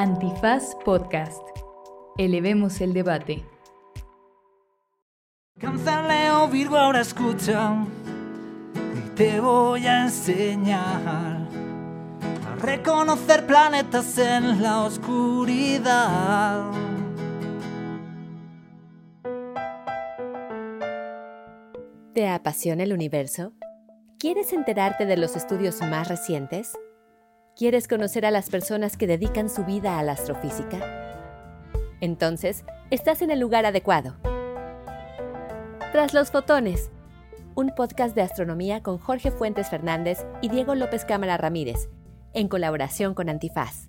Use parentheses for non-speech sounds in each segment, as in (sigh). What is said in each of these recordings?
Antifaz Podcast. Elevemos el debate. Cáncer, Leo, Virgo, ahora escucha. Y te voy a enseñar a reconocer planetas en la oscuridad. ¿Te apasiona el universo? ¿Quieres enterarte de los estudios más recientes? ¿Quieres conocer a las personas que dedican su vida a la astrofísica? Entonces, estás en el lugar adecuado. Tras los fotones, un podcast de astronomía con Jorge Fuentes Fernández y Diego López Cámara Ramírez, en colaboración con Antifaz.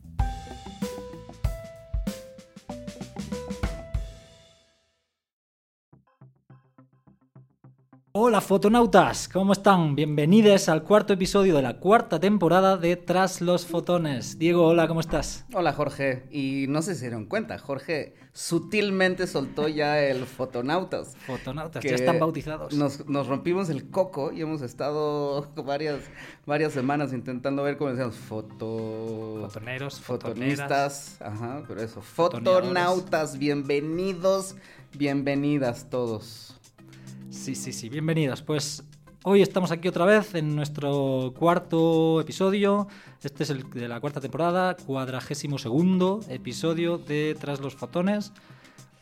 Hola fotonautas, ¿cómo están? Bienvenidos al cuarto episodio de la cuarta temporada de Tras los Fotones. Diego, hola, ¿cómo estás? Hola Jorge, y no sé si se dieron cuenta, Jorge sutilmente soltó ya el Fotonautas. Fotonautas, que ya están bautizados. Nos, nos rompimos el coco y hemos estado varias, varias semanas intentando ver cómo decíamos foto... Fotoneros, fotonistas, ajá, pero eso, fotonautas, bienvenidos, bienvenidas todos. Sí, sí, sí, bienvenidos. Pues hoy estamos aquí otra vez en nuestro cuarto episodio. Este es el de la cuarta temporada, cuadragésimo segundo episodio de Tras los Fotones.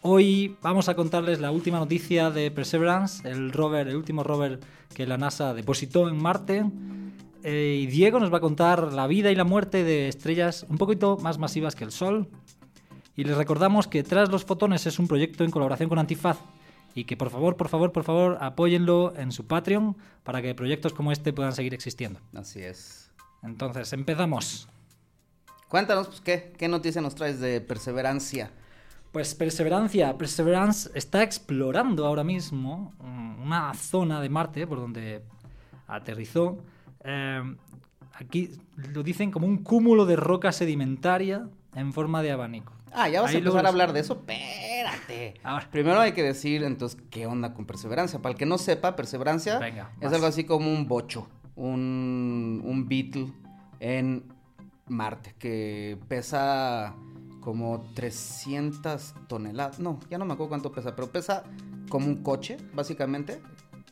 Hoy vamos a contarles la última noticia de Perseverance, el rover, el último rover que la NASA depositó en Marte. Eh, y Diego nos va a contar la vida y la muerte de estrellas un poquito más masivas que el Sol. Y les recordamos que Tras los Fotones es un proyecto en colaboración con Antifaz y que por favor, por favor, por favor, apóyenlo en su Patreon para que proyectos como este puedan seguir existiendo. Así es. Entonces, empezamos. Cuéntanos, pues, ¿qué, qué noticia nos traes de perseverancia? Pues Perseverancia, Perseverance está explorando ahora mismo mm, una zona de Marte por donde aterrizó. Eh, aquí lo dicen como un cúmulo de roca sedimentaria en forma de abanico. Ah, ya vas Ahí a empezar a hablar de eso. Espérate. Ahora. Primero hay que decir, entonces, ¿qué onda con perseverancia? Para el que no sepa, perseverancia Venga, es vas. algo así como un bocho, un, un beetle en Marte que pesa como 300 toneladas. No, ya no me acuerdo cuánto pesa, pero pesa como un coche, básicamente.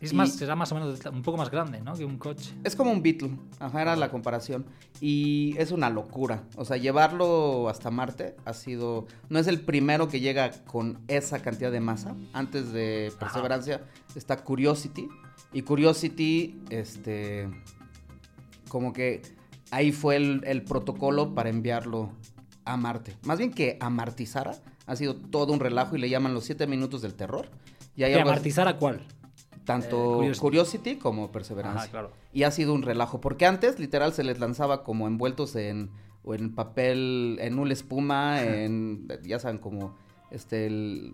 Es Y- más, será más o menos un poco más grande, ¿no? Que un coche. Es como un Beetle, ajá, era la comparación. Y es una locura. O sea, llevarlo hasta Marte ha sido. No es el primero que llega con esa cantidad de masa. Antes de Perseverancia está Curiosity. Y Curiosity, este. Como que ahí fue el, el protocolo para enviarlo a Marte. Más bien que amartizara. Ha sido todo un relajo y le llaman los siete minutos del terror. Y hay ¿Que algo así- amortizar a cuál? Tanto Eh, Curiosity. Curiosity. como Perseverancia. Ajá, claro. Y ha sido un relajo, porque antes literal se les lanzaba como envueltos en, o en papel, en una espuma, (laughs) en, ya saben, como este, el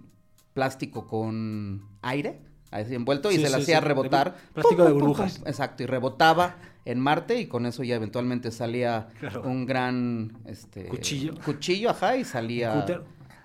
plástico con aire, así envuelto, y Sí, se le sí, hacía sí, de rebotar. bu- plástico de pum, burbujas. pum. Exacto, y rebotaba en Marte, y con eso ya eventualmente salía Claro. un gran, este... Cuchillo. Cuchillo, ajá, y salía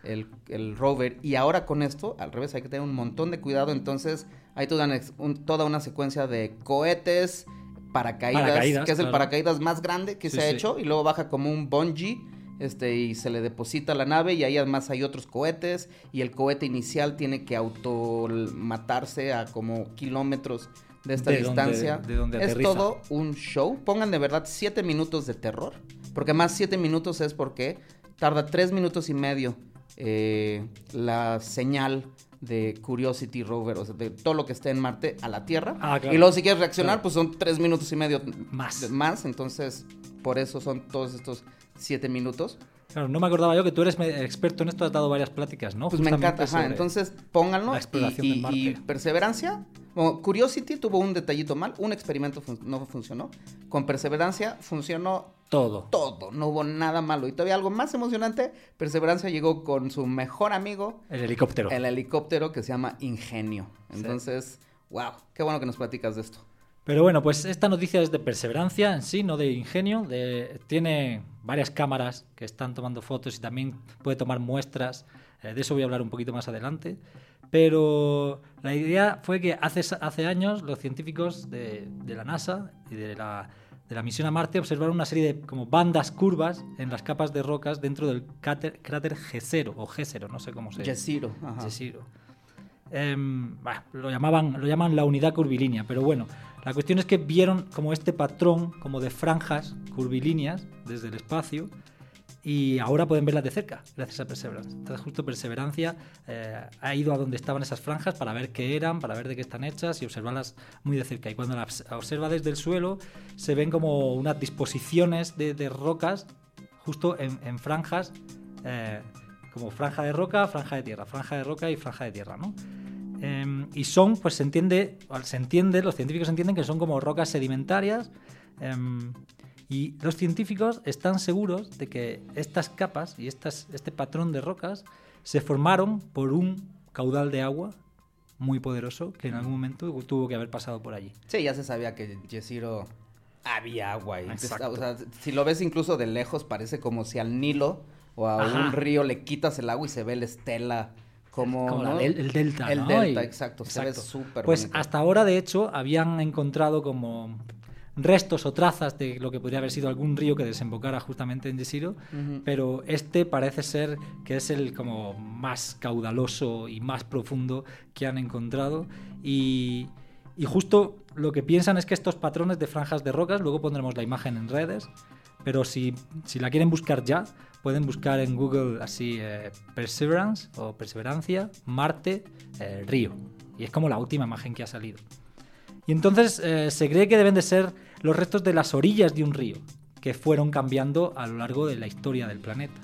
el, el rover. Y ahora con esto, al revés, hay que tener un montón de cuidado. Entonces, hay toda una, un- toda una secuencia de cohetes, paracaídas, Paracaídas, que es el paracaídas más grande que Sí, se ha sí. hecho. Y luego baja como un bungee. Este, y se le deposita la nave y ahí además hay otros cohetes y el cohete inicial tiene que auto matarse a como kilómetros de esta De donde- distancia. de donde es todo un show. Pongan de verdad siete minutos de terror. Porque más siete minutos es porque tarda tres minutos y medio eh, la señal de Curiosity Rover, o sea, de todo lo que esté en Marte a la Tierra. Ah, claro. Y luego si quieres reaccionar, Claro. pues son tres minutos y medio Más. más. Entonces, por eso son todos estos siete minutos. Claro, no me acordaba yo que tú eres experto en esto, has dado varias pláticas, ¿no? Pues me encanta, ajá. Entonces, pónganlo. la Y, exploración y- de Marte. y perseverancia. Bueno, Curiosity tuvo un detallito mal, un experimento fun- no funcionó. Con perseverancia funcionó Todo. todo, no hubo nada malo. Y todavía algo más emocionante, Perseverancia llegó con su mejor amigo, El helicóptero. el helicóptero que se llama Ingenio. Entonces, wow, qué bueno que nos platicas de esto. Pero bueno, pues esta noticia es de perseverancia en sí, no de ingenio. De, tiene varias cámaras que están tomando fotos y también puede tomar muestras. Eh, de eso voy a hablar un poquito más adelante. Pero la idea fue que hace, hace años los científicos de, de la NASA y de la de la misión a Marte observaron una serie de como bandas curvas en las capas de rocas dentro del cráter, cráter G0 o G0, no sé cómo se Jezero. ajá. Em, bah, lo, llamaban, lo llaman la unidad curvilínea, pero bueno, la cuestión es que vieron como este patrón como de franjas curvilíneas desde el espacio y ahora pueden verlas de cerca gracias a Perseverance. Entonces justo Perseverancia eh, ha ido a donde estaban esas franjas para ver qué eran, para ver de qué están hechas y observarlas muy de cerca. Y cuando las observa desde el suelo se ven como unas disposiciones de, rocas justo en, franjas, eh, como franja de roca, franja de tierra, franja de roca y franja de tierra, ¿no? Em, y son, pues se entiende, se entiende, los científicos entienden que son como rocas sedimentarias. Y los científicos están seguros de que estas capas y estas, este patrón de rocas se formaron por un caudal de agua muy poderoso que en algún momento tuvo que haber pasado por allí. Sí, ya se sabía que Jezero había agua. Y Exacto. o sea, si lo ves incluso de lejos, parece como si al Nilo o a Ajá. un río le quitas el agua y se ve la estela como, Como la ¿no? del- el delta, El ¿no? delta, Y- exacto. Se ve exacto. súper Pues bonito. hasta ahora, de hecho, habían encontrado como restos o trazas de lo que podría haber sido algún río que desembocara justamente en Ujú. pero este parece ser que es el como más caudaloso y más profundo que han encontrado y, y justo lo que piensan es que estos patrones de franjas de rocas, luego pondremos la imagen en redes, pero si, si la quieren buscar ya, pueden buscar en Google así eh, Perseverance o Perseverancia, Marte, eh, río. Y es como la última imagen que ha salido. Y entonces eh, se cree que deben de ser los restos de las orillas de un río, que fueron cambiando a lo largo de la historia del planeta.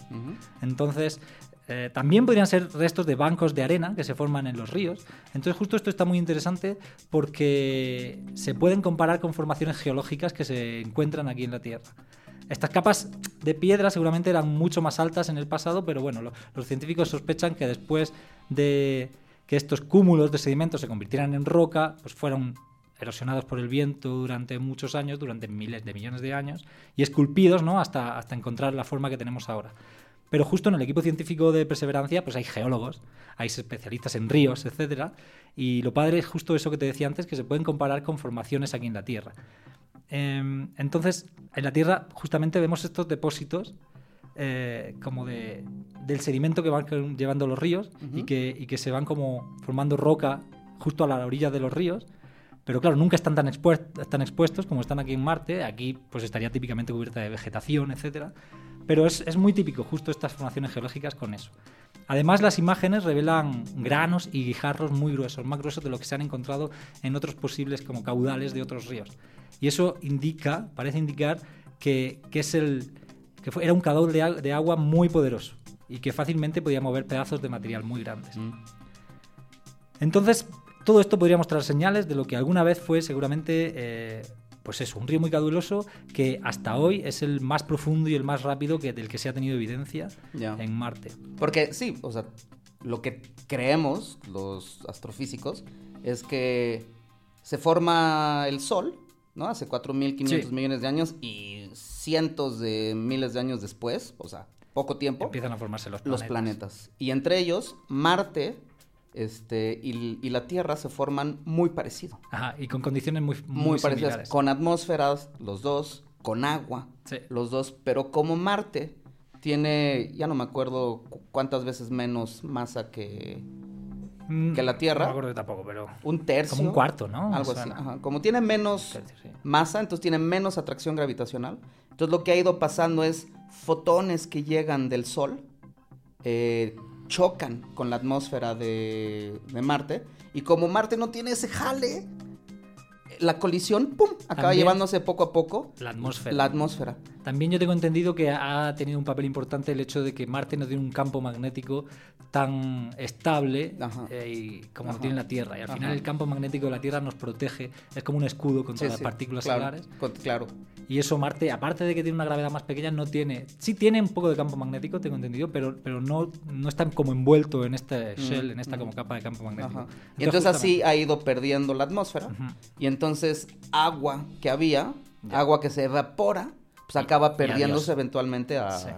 Entonces, eh, también podrían ser restos de bancos de arena que se forman en los ríos. Entonces, justo esto está muy interesante porque se pueden comparar con formaciones geológicas que se encuentran aquí en la Tierra. Estas capas de piedra seguramente eran mucho más altas en el pasado, pero bueno, lo- los científicos sospechan que después de que estos cúmulos de sedimentos se convirtieran en roca, pues fueron erosionados por el viento durante muchos años, durante miles de millones de años, y esculpidos ¿no? hasta, hasta encontrar la forma que tenemos ahora. Pero justo en el equipo científico de Perseverancia, pues hay geólogos, hay especialistas en ríos, etcétera, y lo padre es justo eso que te decía antes, que se pueden comparar con formaciones aquí en la Tierra. Em, entonces, en la Tierra justamente vemos estos depósitos eh, como de, del sedimento que van llevando los ríos y, que, y que se van como formando roca justo a la orilla de los ríos. Pero claro, nunca están tan, expuest- tan expuestos como están aquí en Marte. Aquí pues estaría típicamente cubierta de vegetación, etcétera. Pero es, es muy típico justo estas formaciones geológicas con eso. Además, las imágenes revelan granos y guijarros muy gruesos, más gruesos de lo que se han encontrado en otros posibles como caudales de otros ríos. Y eso indica, parece indicar que, que es el que fue- era un caudal de agua muy poderoso y que fácilmente podía mover pedazos de material muy grandes. Mm. Entonces, todo esto podría mostrar señales de lo que alguna vez fue seguramente, eh, pues eso, un río muy caudaloso que hasta hoy es el más profundo y el más rápido que, del que se ha tenido evidencia en Marte. Porque sí, o sea, lo que creemos los astrofísicos es que se forma el Sol, ¿no? Hace 4.500 Sí. millones de años y cientos de miles de años después, o sea, poco tiempo, Empiezan a formarse los los planetas. planetas. Y entre ellos, Marte este, y, y la Tierra se forman muy parecido. Ajá, y con condiciones muy, muy, Muy, parecidas, similares. con atmósferas, los dos, con agua, Sí. los dos, pero como Marte tiene, ya no me acuerdo cu- cuántas veces menos masa que Mm, que la Tierra. No me acuerdo tampoco, pero un tercio. como un cuarto, ¿no? Algo así. ajá. Como tiene menos Tercio, sí. masa, entonces tiene menos atracción gravitacional. Entonces lo que ha ido pasando es fotones que llegan del Sol eh, chocan con la atmósfera de, Marte. Y como Marte no tiene ese jale, la colisión, ¡pum! acaba También- llevándose poco a poco La atmósfera. la atmósfera. También yo tengo entendido que ha tenido un papel importante el hecho de que Marte no tiene un campo magnético tan estable eh, y como Ajá. lo tiene la Tierra. Y al Ajá. final el campo magnético de la Tierra nos protege, es como un escudo contra Sí, las sí, partículas claro, solares. con- claro. Y eso Marte, aparte de que tiene una gravedad más pequeña, no tiene... Sí tiene un poco de campo magnético, tengo entendido, pero, pero no, no está como envuelto en este shell, en esta mm. como capa de campo magnético. Ajá. Y entonces así ha ido perdiendo la atmósfera. Y entonces agua que había, Ya. agua que se evapora, pues acaba perdiéndose adiós. eventualmente a- Sí,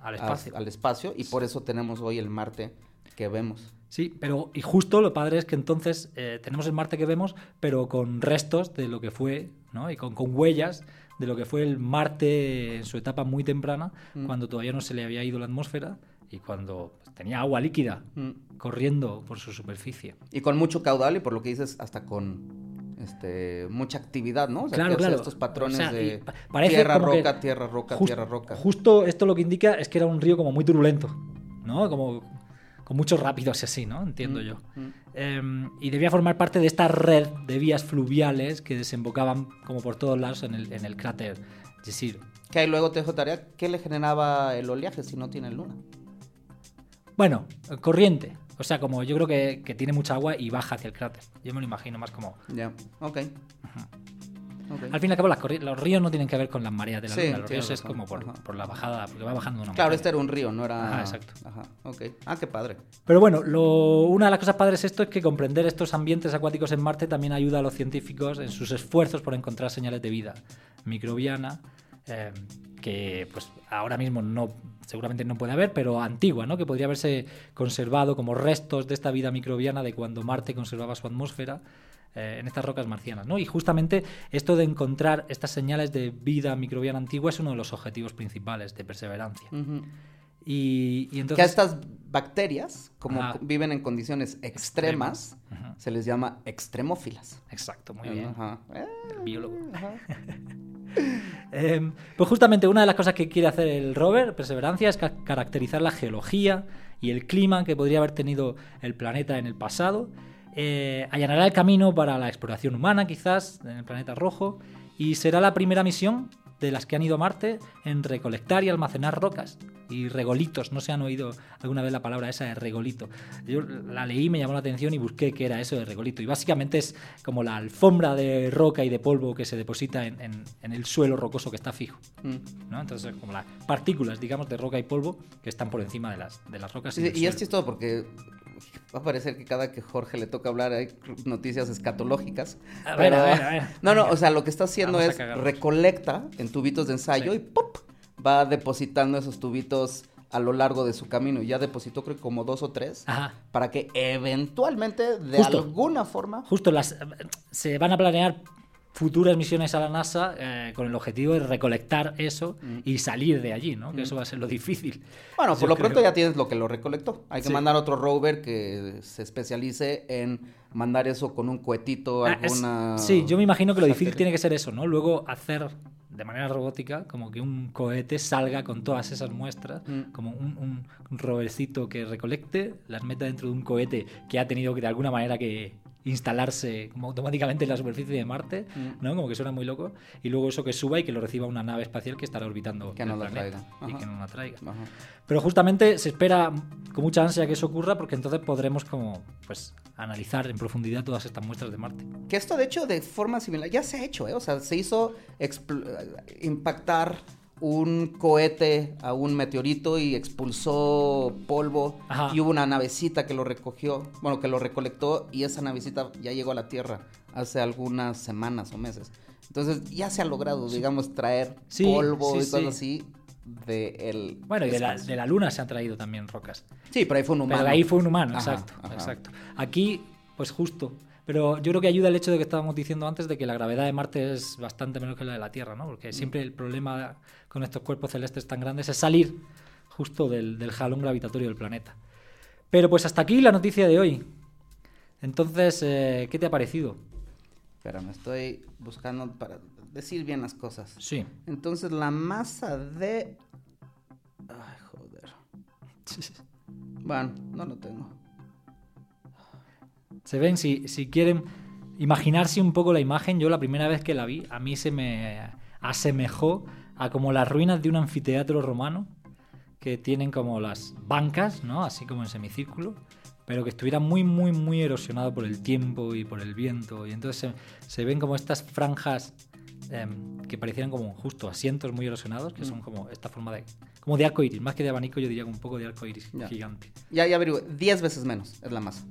al a- espacio. al espacio, y por eso tenemos hoy el Marte que vemos. Sí, pero y justo lo padre es que entonces eh, tenemos el Marte que vemos, pero con restos de lo que fue, ¿no? Y con, con huellas de lo que fue el Marte en su etapa muy temprana, Mm. cuando todavía no se le había ido la atmósfera y cuando tenía agua líquida Mm. corriendo por su superficie. Y con mucho caudal y por lo que dices, hasta con este mucha actividad, ¿no? O sea, Claro, claro. estos patrones O sea, y de parece tierra, roca, tierra, roca, tierra, roca. Justo esto lo que indica es que era un río como muy turbulento, ¿no? Como con muchos rápidos y así, ¿no? Entiendo Mm, yo. mm. Eh, y debía formar parte de esta red de vías fluviales que desembocaban como por todos lados en el, en el cráter Jezero. Que ahí luego te dejo tarea, ¿qué le generaba el oleaje si no tiene luna? Bueno, corriente. O sea, como yo creo que, que tiene mucha agua y baja hacia el cráter. Yo me lo imagino más como... Ya, ok. Ok. Al fin y al cabo, las los ríos no tienen que ver con las mareas de la Sí, luna. Los ríos es razón. como por, la bajada, porque va bajando una Claro, este era un río, no era... Ajá, exacto. Ajá, ok. Ah, qué padre. Pero bueno, lo- una de las cosas padres de esto es que comprender estos ambientes acuáticos en Marte también ayuda a los científicos en sus esfuerzos por encontrar señales de vida microbiana, eh, que pues ahora mismo no seguramente no puede haber, pero antigua, ¿no? Que podría haberse conservado como restos de esta vida microbiana de cuando Marte conservaba su atmósfera eh, en estas rocas marcianas, ¿no? Y justamente esto de encontrar estas señales de vida microbiana antigua es uno de los objetivos principales de perseverancia. Ujú. Y, y Que a entonces estas bacterias, como Ajá. viven en condiciones extremas, Ajá. se les llama extremófilas. Exacto, muy bien. Ajá. Eh, El biólogo. ajá. (laughs) Eh, pues justamente una de las cosas que quiere hacer el rover, Perseverancia, es ca- caracterizar la geología y el clima que podría haber tenido el planeta en el pasado. Eh, allanará el camino para la exploración humana, quizás, en el planeta rojo. Y será la primera misión de las que han ido a Marte en recolectar y almacenar rocas y regolitos. No se han oído alguna vez la palabra esa de regolito. Yo la leí, me llamó la atención y busqué qué era eso de regolito. Y básicamente es como la alfombra de roca y de polvo que se deposita en, en- en el suelo rocoso que está fijo. Mm. ¿no? Entonces, como las partículas, digamos, de roca y polvo que están por encima de las, de las rocas. Y es suelo. chistoso porque (laughs) va a parecer que cada que Jorge le toca hablar hay noticias escatológicas. A ver, pero- a ver, a (laughs) ver. No, no, o sea, lo que está haciendo Vamos es recolecta en tubitos de ensayo Sí. y ¡pop! va depositando esos tubitos a lo largo de su camino. Y ya depositó creo que como dos o tres Ajá. para que eventualmente, de Justo. alguna forma... Justo las, se van a planear futuras misiones a la NASA eh, con el objetivo de recolectar eso Mm. y salir de allí, ¿no? Que eso va a ser lo difícil. Bueno, Yo por lo pronto creo. ya tienes lo que lo recolectó. Hay que Sí. mandar otro rover que se especialice en mandar eso con un cohetito, Ah, alguna... sí, yo me imagino que lo difícil tiene que ser eso, ¿no? Luego hacer de manera robótica como que un cohete salga con todas esas muestras, Mm. como un, un, un rovercito que recolecte, las meta dentro de un cohete que ha tenido que de alguna manera que instalarse como automáticamente en la superficie de Marte, Mm. ¿no? Como que suena muy loco. Y luego eso que suba y que lo reciba una nave espacial que estará orbitando Que nos la traiga. y que nos la traiga. Ajá. Pero justamente se espera con mucha ansia que eso ocurra porque entonces podremos como pues analizar en profundidad todas estas muestras de Marte. Que esto, de hecho, de forma similar, ya se ha hecho, ¿eh? O sea, se hizo impactar un cohete a un meteorito y expulsó polvo. Ajá. Y hubo una navecita que lo recogió, bueno, que lo recolectó y esa navecita ya llegó a la Tierra hace algunas semanas o meses. Entonces, ya se ha logrado, digamos, traer Sí, polvo sí, y cosas sí. así de el Bueno, y de la, de la Luna se han traído también rocas. Sí, pero ahí fue un humano. Pero ahí fue un humano, Ajá, exacto, ajá. exacto. Aquí, pues justo. Pero yo creo que ayuda el hecho de que estábamos diciendo antes de que la gravedad de Marte es bastante menor que la de la Tierra, ¿no? Mm. Porque siempre el problema con estos cuerpos celestes tan grandes es salir justo del, del jalón gravitatorio del planeta. Pero pues hasta aquí la noticia de hoy. Entonces, eh, ¿qué te ha parecido? Espera, me estoy buscando para decir bien las cosas. Sí. Entonces la masa de... Ay, joder. (laughs) Bueno, no lo tengo. Se ven, si, si quieren imaginarse un poco la imagen, yo la primera vez que la vi, a mí se me asemejó a como las ruinas de un anfiteatro romano, que tienen como las bancas, ¿no? Así como en semicírculo, pero que estuviera muy, muy, muy erosionado por el tiempo y por el viento. Y entonces se, se ven como estas franjas em, que parecieran como justo asientos muy erosionados, que son como esta forma de... Como de arco iris, más que de abanico, yo diría un poco de arco iris Ya. gigante. Ya, ya averigué. 10 veces menos es la masa.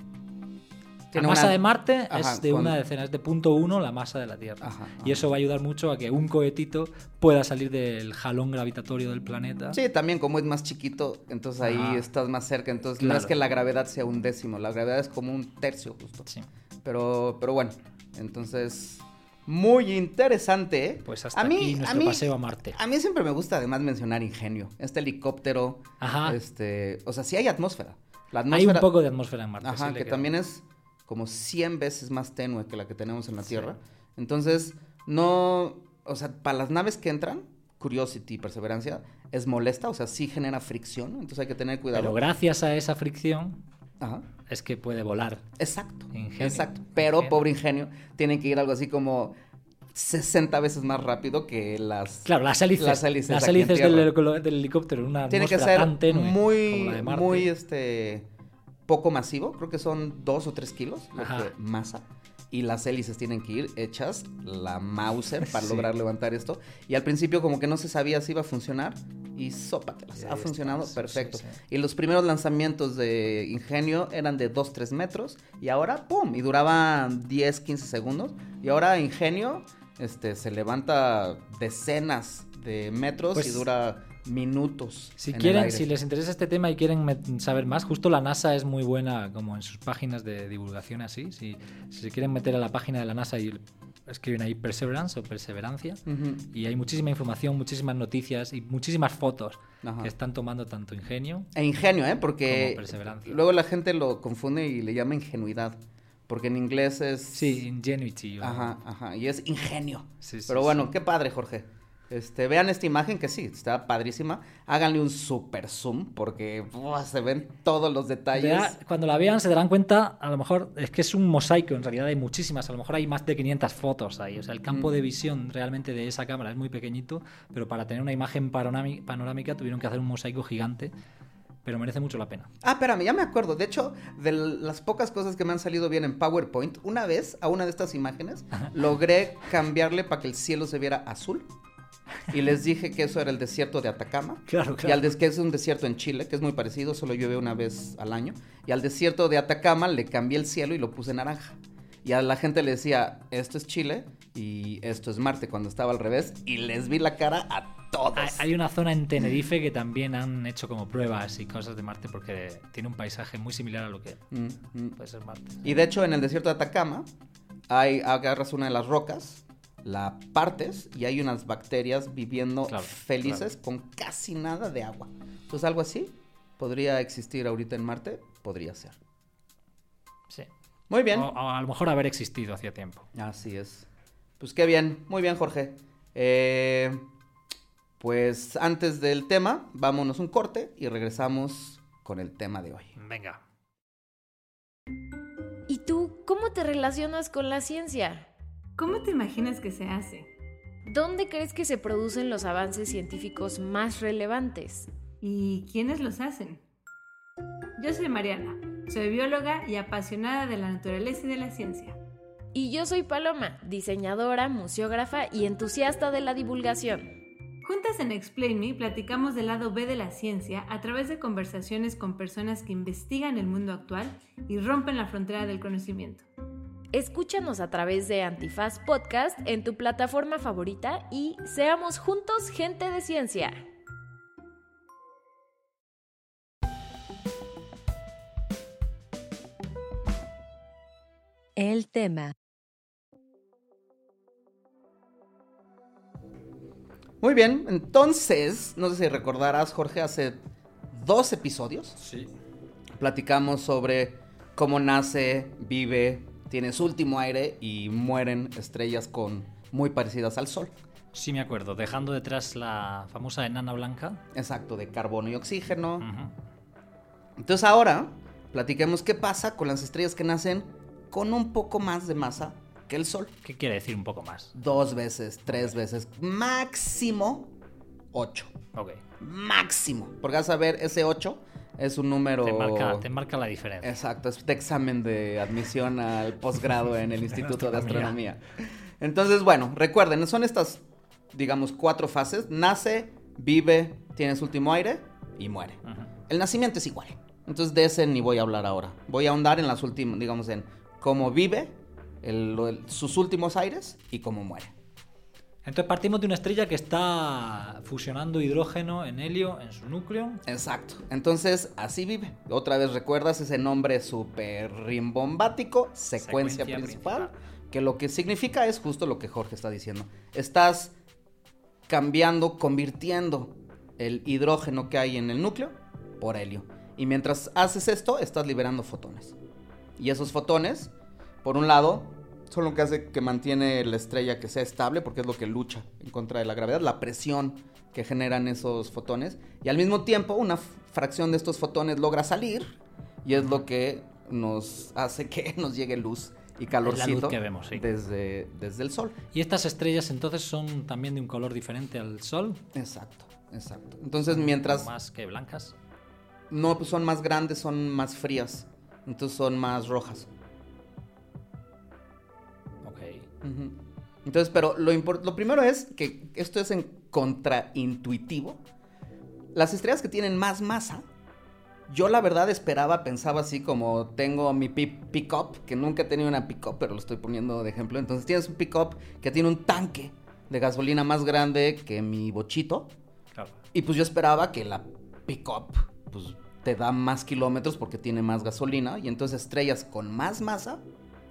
La masa una- de Marte Ajá, es de con- una decena, es de punto uno la masa de la Tierra. Ajá, Y eso va a ayudar mucho a que un cohetito pueda salir del jalón gravitatorio del planeta. Sí, también como es más chiquito, entonces ahí Ajá. estás más cerca. Entonces no Claro. es que la gravedad sea un décimo, la gravedad es como un tercio justo. Sí. Pero, pero bueno, entonces muy interesante. ¿eh? Pues hasta aquí nuestro paseo a Marte. A mí siempre me gusta además mencionar ingenio. Este helicóptero. Ajá. Este, o sea, sí hay atmósfera. La atmósfera Hay un poco de atmósfera en Marte. Ajá, que también es como 100 veces más tenue que la que tenemos en la Tierra. Entonces, no, o sea, para las naves que entran, Curiosity y Perseverancia, es molesta, o sea, sí genera fricción, entonces hay que tener cuidado. Pero gracias a esa fricción, es que puede volar. Exacto. Exacto. Pero, pobre ingenio, tiene que ir algo así como 60 veces más rápido que las claro las hélices las hélices, del, helicóptero una tiene que ser muy muy este poco masivo creo que son dos o tres kilos de masa y las hélices tienen que ir hechas la Mauser para lograr levantar esto. Y al principio como que no se sabía si iba a funcionar y sópatelas. Ha funcionado perfecto. y los primeros lanzamientos de Ingenio eran de 2-3 metros y ahora ¡pum! Y duraban 10-15 segundos. Y ahora Ingenio este, se levanta decenas de metros y pues dura minutos. Si quieren, si les interesa este tema y quieren saber más, justo la NASA es muy buena como en sus páginas de divulgación así. Si, si se quieren meter a la página de la NASA y escriben ahí Perseverance o Perseverancia y hay muchísima información, muchísimas noticias y muchísimas fotos que están tomando tanto ingenio. E ingenio, ¿eh? Porque luego la gente lo confunde y le llama ingenuidad. Porque en inglés es... Sí, ingenuity. Ajá, ajá. Y es ingenio. Pero bueno, qué padre, Jorge. Este, vean esta imagen que sí, está padrísima. Háganle un super zoom porque se ven todos los detalles. cuando la vean se darán cuenta, a lo mejor es que es un mosaico, en realidad hay muchísimas, a lo mejor hay más de 500 fotos ahí. O sea, el campo de visión realmente de esa cámara es muy pequeñito, pero para tener una imagen panorámica tuvieron que hacer un mosaico gigante pero merece mucho la pena. Ah, espérame, ya me acuerdo. De hecho, de las pocas cosas que me han salido bien en PowerPoint, una vez a una de estas imágenes logré cambiarle para que el cielo se viera azul y les dije que eso era el desierto de Atacama. (laughs) Claro, claro. Y al des que es un desierto en Chile, que es muy parecido, solo llueve una vez al año. Y al desierto de Atacama le cambié el cielo y lo puse naranja. Y a la gente le decía, esto es Chile y esto es Marte, cuando estaba al revés. Y les vi la cara a todos. Hay una zona en Tenerife que también han hecho como pruebas y cosas de Marte porque tiene un paisaje muy similar a lo que mm, mm. puede ser Marte. Y de hecho, en el desierto de Atacama, hay, agarras una de las rocas la partes y hay unas bacterias viviendo felices con casi nada de agua. Entonces algo así podría existir ahorita en Marte, podría ser. Sí. Muy bien. O, a lo mejor haber existido hacía tiempo. Así es. Pues qué bien, muy bien Jorge. Eh, pues antes del tema, vámonos un corte y regresamos con el tema de hoy. Venga. ¿Y tú cómo te relacionas con la ciencia? ¿Cómo te imaginas que se hace? ¿Dónde crees que se producen los avances científicos más relevantes? ¿Y quiénes los hacen? Yo soy Mariana, soy bióloga y apasionada de la naturaleza y de la ciencia. Y yo soy Paloma, diseñadora, museógrafa y entusiasta de la divulgación. Juntas en Explain Me platicamos del lado B de la ciencia a través de conversaciones con personas que investigan el mundo actual y rompen la frontera del conocimiento. Escúchanos a través de Antifaz Podcast en tu plataforma favorita y seamos juntos gente de ciencia. El tema. Muy bien, entonces, no sé si recordarás, Jorge, hace dos episodios. Sí. Platicamos sobre cómo nace, vive, tiene su último aire y mueren estrellas con muy parecidas al Sol. Sí, me acuerdo, dejando detrás la famosa enana blanca. Exacto, de carbono y oxígeno. Entonces ahora platiquemos qué pasa con las estrellas que nacen con un poco más de masa que el Sol. ¿Qué quiere decir un poco más? Dos veces, tres veces, máximo ocho. Ok. Máximo. Porque vas a ver, ese ocho es un número... Te marca, la diferencia. Exacto, es de examen de admisión al posgrado en el (laughs) Instituto de Astronomía. Entonces, bueno, recuerden, son estas, digamos, cuatro fases. Nace, vive, tiene su último aire y muere. El nacimiento es igual. Entonces, de ese ni voy a hablar ahora. Voy a ahondar en las últimas, digamos, en cómo vive, sus últimos aires y cómo muere. Entonces partimos de una estrella que está fusionando hidrógeno en helio en su núcleo. Exacto. Entonces así vive. Otra vez recuerdas ese nombre súper rimbombático, secuencia, principal, que lo que significa es justo lo que Jorge está diciendo. Estás cambiando, convirtiendo el hidrógeno que hay en el núcleo por helio. Y mientras haces esto, estás liberando fotones. Y esos fotones, por un lado, son lo que hace que mantiene la estrella que sea estable, porque es lo que lucha en contra de la gravedad, la presión que generan esos fotones. Y al mismo tiempo, una fracción de estos fotones logra salir, y es lo que nos hace que (laughs) nos llegue luz y calorcito que vemos, sí. desde, desde el sol. ¿Y estas estrellas entonces son también de un color diferente al sol? Exacto, exacto. Entonces, mientras... Más que blancas. No, pues son más grandes, son más frías. Entonces son más rojas. Entonces, pero lo, primero es que esto es en contraintuitivo. Las estrellas que tienen más masa, yo la verdad esperaba, pensaba así como tengo mi pi- pick-up, que nunca he tenido una pick-up, pero lo estoy poniendo de ejemplo. Entonces tienes un pick-up que tiene un tanque de gasolina más grande que mi bochito. Claro. Y pues yo esperaba que la pick-up pues, te da más kilómetros porque tiene más gasolina. Y entonces estrellas con más masa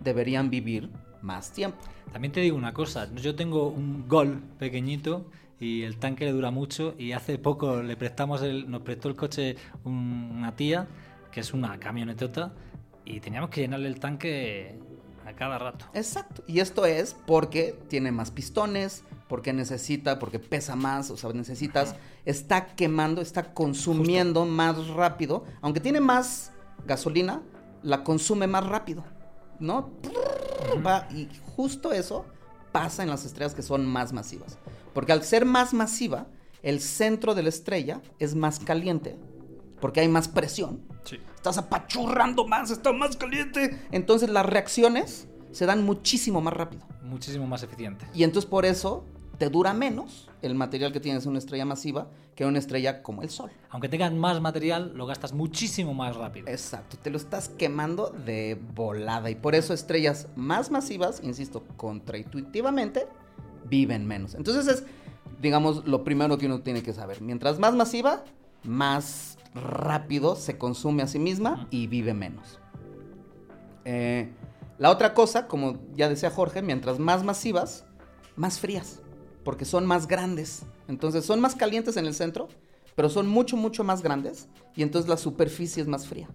deberían vivir más tiempo. También te digo una cosa, yo tengo un Gol pequeñito y el tanque le dura mucho y hace poco le prestamos el, nos prestó el coche un- una tía que es una camionetota y teníamos que llenarle el tanque a cada rato. Exacto. Y esto es porque tiene más pistones, porque necesita, porque pesa más, o sea, necesitas, está quemando, está consumiendo más rápido. Aunque tiene más gasolina, la consume más rápido, ¿no? Va, y justo eso pasa en las estrellas que son más masivas. Porque al ser más masiva, el centro de la estrella es más caliente, porque hay más presión. Sí. Estás apachurrando más, está más caliente. Entonces las reacciones se dan muchísimo más rápido. Muchísimo más eficiente. Y entonces por eso te dura menos el material que tienes en una estrella masiva que una estrella como el Sol. Aunque tengas más material, lo gastas muchísimo más rápido. Exacto, te lo estás quemando de volada. Y por eso estrellas más masivas, insisto, contraintuitivamente, viven menos. Entonces es, digamos, lo primero que uno tiene que saber. Mientras más masiva, más rápido se consume a sí misma y vive menos. Eh, la otra cosa, como ya decía Jorge, mientras más masivas, más frías, porque son más grandes. Entonces son más calientes en el centro, pero son mucho, mucho más grandes y entonces la superficie es más fría.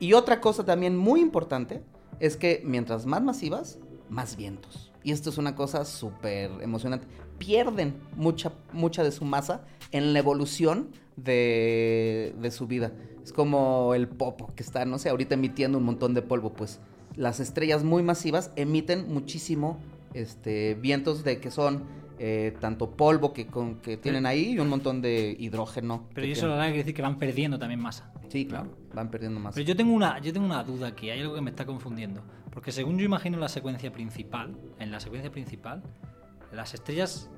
Y otra cosa también muy importante es que mientras más masivas, más vientos. Y esto es una cosa súper emocionante. Pierden mucha, mucha de su masa en la evolución de, de su vida. Es como el popo que está, no sé, ahorita emitiendo un montón de polvo. Pues las estrellas muy masivas emiten muchísimo este, vientos de que son eh, tanto polvo que, con, que tienen ahí y un montón de hidrógeno. Pero que eso tienen. verdad quiere decir que van perdiendo también masa. Sí, claro, van perdiendo masa. Pero yo tengo una, yo tengo una duda aquí, hay algo que me está confundiendo. Porque según yo imagino la secuencia principal, en la secuencia principal, las estrellas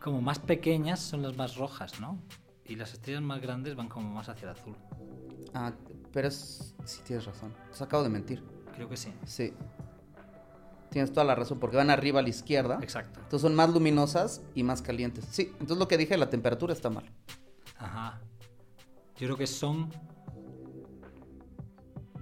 como más pequeñas son las más rojas, ¿no? Y las estrellas más grandes van como más hacia el azul. Ah, pero es... Sí, tienes razón. Te acabo de mentir. Creo que sí. Sí. Tienes toda la razón, porque van arriba a la izquierda. Exacto. Entonces son más luminosas y más calientes. Sí, entonces lo que dije, la temperatura está mal. Ajá. Yo creo que son...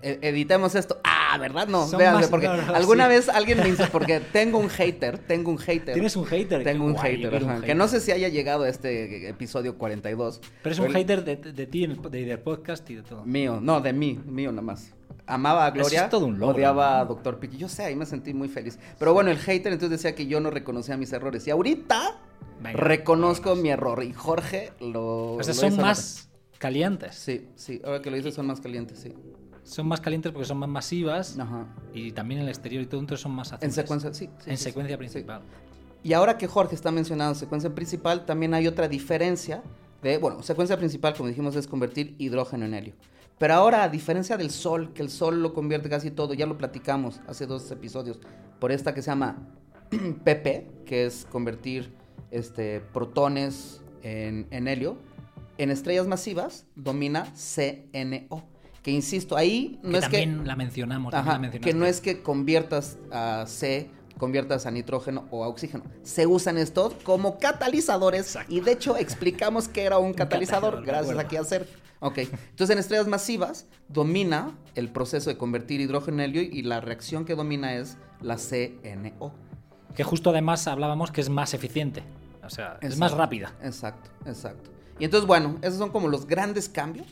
E- editemos esto. Ah, ¿verdad? No, véanme, porque (laughs) alguna sí. vez alguien me dice, porque tengo un hater, tengo un hater. ¿Tienes un hater? Tengo un guay, hater, un que no sé si haya llegado a este episodio 42. Pero es un hater de, de ti, de, del podcast y de todo. Mío, no, de mí, mío nada más. Amaba a Gloria, es todo un logro, odiaba ¿no? a Doctor Piqui. Yo sé, ahí me sentí muy feliz. Pero bueno, el hater entonces decía que yo no reconocía mis errores. Y ahorita Venga, reconozco vámonos. mi error. Y Jorge lo. O sea, lo son más calientes. Sí, sí, ahora que lo dices son más calientes, sí. Son más calientes porque son más masivas Ajá. y también en el exterior y todo, entonces son más En azules. secuencia, sí. sí, en sí, secuencia principal. Y ahora que Jorge está mencionando secuencia principal, también hay otra diferencia de, bueno, secuencia principal, como dijimos, es convertir hidrógeno en helio. Pero ahora, a diferencia del Sol, que el Sol lo convierte casi todo, ya lo platicamos hace dos episodios, por esta que se llama (clears throat) PP, que es convertir este, protones en, en helio, en estrellas masivas domina CNO. Que insisto, ahí no que es también que... la mencionamos. Ajá, también la que mencionaste. no es que conviertas a C, conviertas a nitrógeno o a oxígeno. Se usan estos como catalizadores Exacto. y de hecho explicamos que era un catalizador gracias a hacer Ok, entonces en estrellas masivas domina el proceso de convertir hidrógeno en helio y la reacción que domina es la CNO. Que justo además hablábamos que es más eficiente. O sea, es más rápida. Exacto, exacto. Y entonces, bueno, esos son como los grandes cambios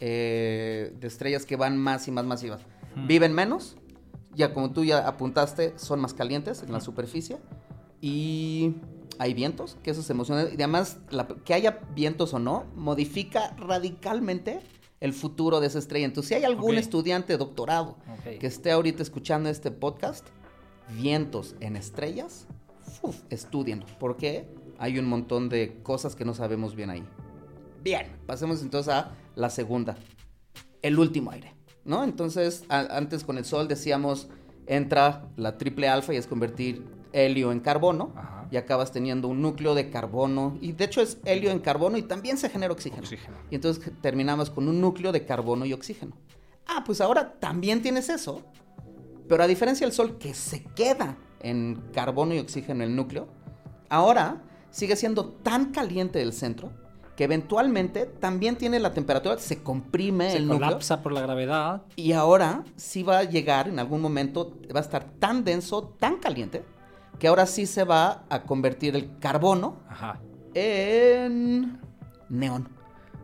eh, de estrellas que van más y más masivas. Viven menos, ya como tú ya apuntaste, son más calientes en la superficie y hay vientos, que eso es emocionante. Y además, la- que haya vientos o no, modifica radicalmente el futuro de esa estrella. Entonces, si hay algún estudiante de doctorado que esté ahorita escuchando este podcast, vientos en estrellas, uf, estudienlo, porque hay un montón de cosas que no sabemos bien ahí. Bien, pasemos entonces a la segunda, el último aire, ¿no? Entonces, a- antes con el Sol decíamos, entra la triple alfa y es convertir helio en carbono, Ajá. y acabas teniendo un núcleo de carbono, y de hecho es helio en carbono y también se genera oxígeno. Oxígeno. Y entonces terminamos con un núcleo de carbono y oxígeno. Ah, pues ahora también tienes eso, pero a diferencia del Sol que se queda en carbono y oxígeno en el núcleo, ahora sigue siendo tan caliente el centro que eventualmente también tiene la temperatura, se comprime Se el núcleo colapsa por la gravedad. y ahora sí va a llegar en algún momento, va a estar tan denso, tan caliente, que ahora sí se va a convertir el carbono Ajá. en neón.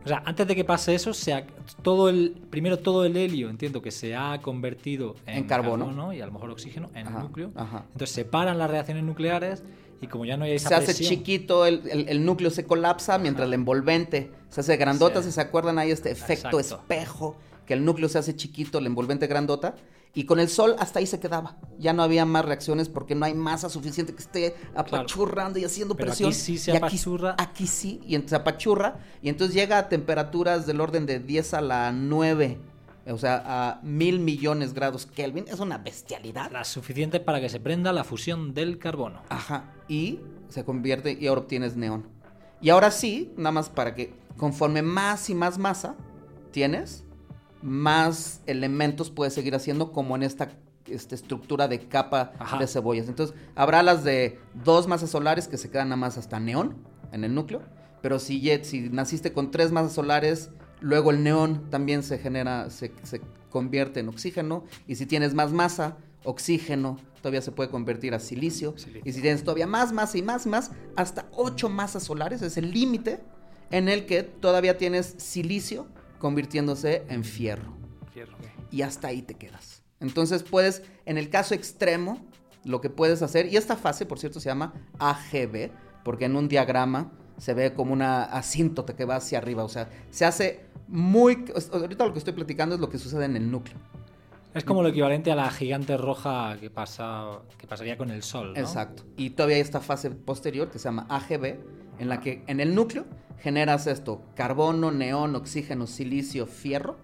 O sea, antes de que pase eso, se ha- todo el, primero todo el helio, entiendo que se ha convertido en, En carbono. y a lo mejor oxígeno en Ajá, el núcleo. ajá. Entonces se paran las reacciones nucleares y como ya no hay esa se hace presión- chiquito, el, el- el núcleo se colapsa mientras el envolvente se hace grandota. Sí. Si se acuerdan, hay este efecto Exacto. espejo, que el núcleo se hace chiquito, el envolvente grandota. Y con el sol hasta ahí se quedaba. Ya no había más reacciones porque no hay masa suficiente que esté apachurrando y haciendo Pero presión. aquí sí se Y aquí- apachurra. Aquí, sí, y entonces apachurra. Y entonces llega a temperaturas del orden de 10 a la 9. O sea, a mil millones grados Kelvin. Es una bestialidad. La suficiente para que se prenda la fusión del carbono. Ajá. Y se convierte y ahora obtienes neón. Y ahora sí, nada más para que conforme más y más masa tienes, más elementos puedes seguir haciendo como en esta este, estructura de capa Ajá. de cebollas. Entonces, habrá las de dos masas solares que se quedan nada más hasta neón en el núcleo. Pero si, si naciste con tres masas solares, luego el neón también se genera, se, se convierte en oxígeno. Y si tienes más masa, oxígeno todavía se puede convertir a silicio. Silicio. Y si tienes todavía más masa y más más, hasta ocho masas solares es el límite en el que todavía tienes silicio convirtiéndose en fierro Fierro. y hasta ahí te quedas. Entonces puedes, en el caso extremo, lo que puedes hacer, y esta fase, por cierto, se llama AGB, porque en un diagrama se ve como una asíntota que va hacia arriba, o sea, se hace muy... Ahorita lo que estoy platicando es lo que sucede en el núcleo. Es como lo equivalente a la gigante roja que, pasa, que pasaría con el Sol. ¿no? Exacto. Y todavía hay esta fase posterior que se llama AGB, en la que en el núcleo generas esto, carbono, neón, oxígeno, silicio, fierro,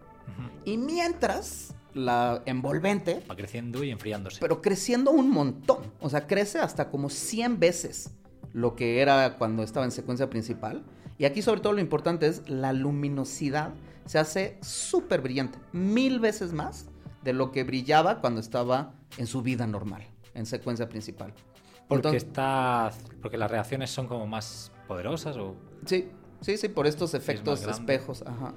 y mientras la envolvente Va creciendo y enfriándose. pero creciendo un montón. O sea, crece hasta como 100 veces lo que era cuando estaba en secuencia principal. Y aquí sobre todo lo importante es la luminosidad. Se hace súper brillante, mil veces más de lo que brillaba cuando estaba en su vida normal, en secuencia principal. porque, Entonces- está, porque las reacciones son como más poderosas o... Sí, sí, sí, por estos efectos espejos. Ajá.